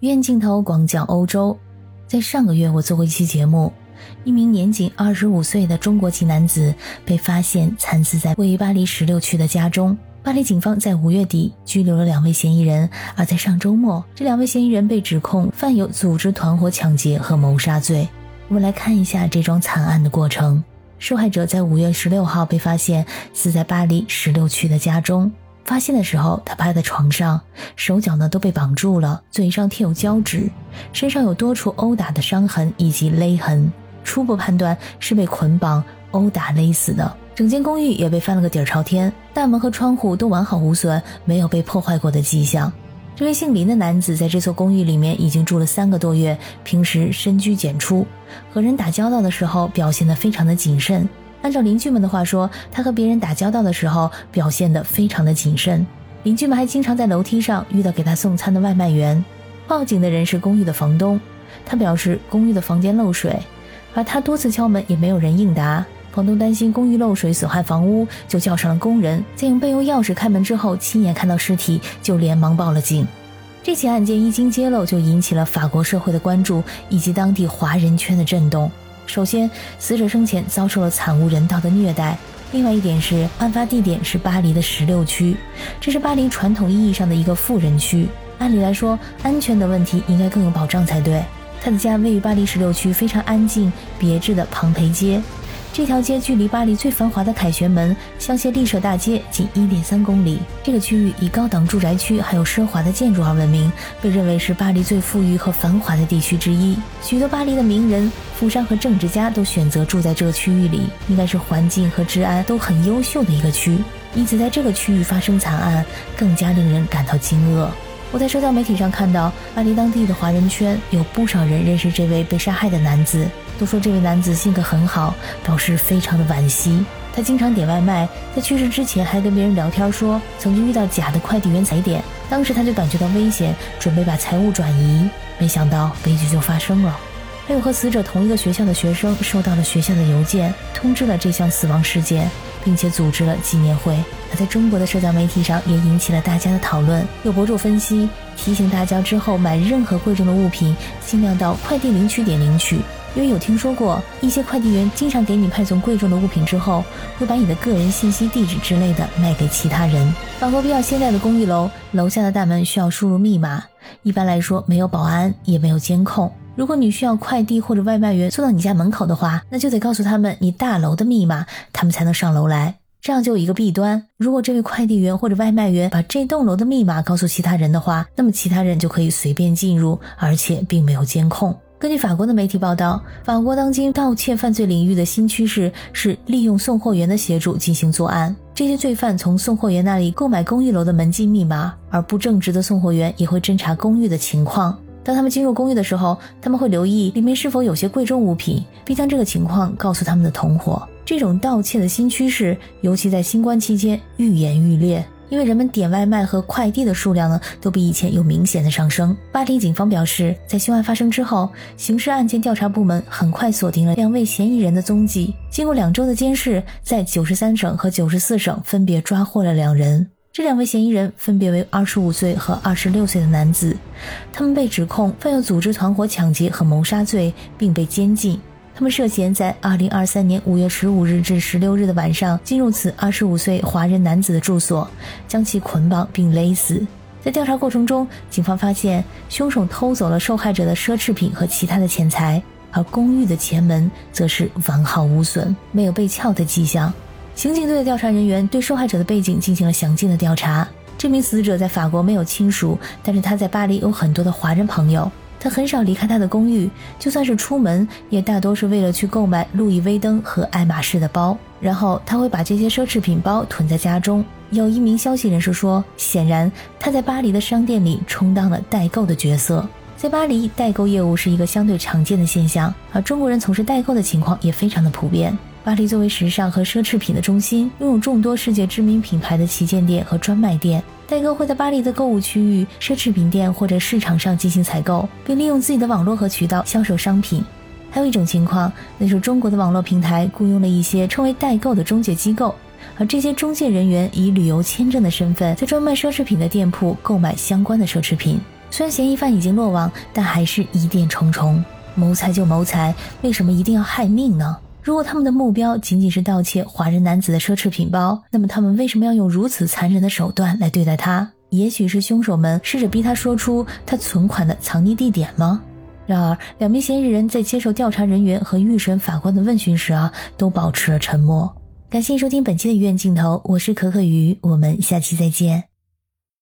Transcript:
远镜头广角欧洲，在上个月我做过一期节目，一名年仅二十五岁的中国籍男子被发现惨死在位于巴黎十六区的家中。巴黎警方在五月底拘留了两位嫌疑人，而在上周末，这两位嫌疑人被指控犯有组织团伙抢劫和谋杀罪。我们来看一下这桩惨案的过程。受害者在五月十六号被发现死在巴黎十六区的家中。发现的时候，他趴在床上，手脚呢都被绑住了，嘴上贴有胶纸，身上有多处殴打的伤痕以及勒痕，初步判断是被捆绑、殴打、勒死的。整间公寓也被翻了个底儿朝天，大门和窗户都完好无损，没有被破坏过的迹象。这位姓林的男子在这座公寓里面已经住了三个多月，平时深居简出，和人打交道的时候表现得非常的谨慎。按照邻居们的话说，他和别人打交道的时候表现得非常的谨慎。邻居们还经常在楼梯上遇到给他送餐的外卖员。报警的人是公寓的房东，他表示公寓的房间漏水，而他多次敲门也没有人应答。房东担心公寓漏水损害房屋，就叫上了工人，在用备用钥匙开门之后，亲眼看到尸体，就连忙报了警。这起案件一经揭露，就引起了法国社会的关注以及当地华人圈的震动。首先，死者生前遭受了惨无人道的虐待。另外一点是，案发地点是巴黎的十六区，这是巴黎传统意义上的一个富人区。按理来说，安全的问题应该更有保障才对。他的家位于巴黎十六区非常安静、别致的庞培街。这条街距离巴黎最繁华的凯旋门香榭丽舍大街仅一点三公里。这个区域以高档住宅区还有奢华的建筑而闻名，被认为是巴黎最富裕和繁华的地区之一。许多巴黎的名人、富商和政治家都选择住在这个区域里，应该是环境和治安都很优秀的一个区。因此，在这个区域发生惨案，更加令人感到惊愕。我在社交媒体上看到，巴黎当地的华人圈有不少人认识这位被杀害的男子。都说这位男子性格很好，表示非常的惋惜。他经常点外卖，在去世之前还跟别人聊天说，曾经遇到假的快递员踩点，当时他就感觉到危险，准备把财物转移，没想到悲剧就发生了。还有和死者同一个学校的学生收到了学校的邮件，通知了这项死亡事件，并且组织了纪念会。那在中国的社交媒体上也引起了大家的讨论。有博主分析，提醒大家之后买任何贵重的物品，尽量到快递领取点领取。因为有听说过一些快递员经常给你派送贵重的物品之后，会把你的个人信息、地址之类的卖给其他人。法国比较现代的公寓楼，楼下的大门需要输入密码，一般来说没有保安，也没有监控。如果你需要快递或者外卖员送到你家门口的话，那就得告诉他们你大楼的密码，他们才能上楼来。这样就有一个弊端，如果这位快递员或者外卖员把这栋楼的密码告诉其他人的话，那么其他人就可以随便进入，而且并没有监控。根据法国的媒体报道，法国当今盗窃犯罪领域的新趋势是利用送货员的协助进行作案。这些罪犯从送货员那里购买公寓楼的门禁密码，而不正直的送货员也会侦查公寓的情况。当他们进入公寓的时候，他们会留意里面是否有些贵重物品，并将这个情况告诉他们的同伙。这种盗窃的新趋势，尤其在新冠期间愈演愈烈。因为人们点外卖和快递的数量呢，都比以前有明显的上升。巴黎警方表示，在凶案发生之后，刑事案件调查部门很快锁定了两位嫌疑人的踪迹。经过两周的监视，在九十三省和九十四省分别抓获了两人。这两位嫌疑人分别为二十五岁和二十六岁的男子，他们被指控犯有组织团伙抢劫和谋杀罪，并被监禁。他们涉嫌在二零二三年五月十五日至十六日的晚上进入此二十五岁华人男子的住所，将其捆绑并勒死。在调查过程中，警方发现凶手偷走了受害者的奢侈品和其他的钱财，而公寓的前门则是完好无损，没有被撬的迹象。刑警队的调查人员对受害者的背景进行了详尽的调查。这名死者在法国没有亲属，但是他在巴黎有很多的华人朋友。他很少离开他的公寓，就算是出门，也大多是为了去购买路易威登和爱马仕的包。然后他会把这些奢侈品包囤在家中。有一名消息人士说，显然他在巴黎的商店里充当了代购的角色。在巴黎，代购业务是一个相对常见的现象，而中国人从事代购的情况也非常的普遍。巴黎作为时尚和奢侈品的中心，拥有众多世界知名品牌的旗舰店和专卖店。代购会在巴黎的购物区域、奢侈品店或者市场上进行采购，并利用自己的网络和渠道销售商品。还有一种情况，那是中国的网络平台雇佣了一些称为代购的中介机构，而这些中介人员以旅游签证的身份，在专卖奢侈品的店铺购买相关的奢侈品。虽然嫌疑犯已经落网，但还是疑点重重。谋财就谋财，为什么一定要害命呢？如果他们的目标仅仅是盗窃华人男子的奢侈品包，那么他们为什么要用如此残忍的手段来对待他？也许是凶手们试着逼他说出他存款的藏匿地点吗？然而，两名嫌疑人在接受调查人员和预审法官的问询时啊，都保持了沉默。感谢收听本期的《医院镜头》，我是可可鱼，我们下期再见。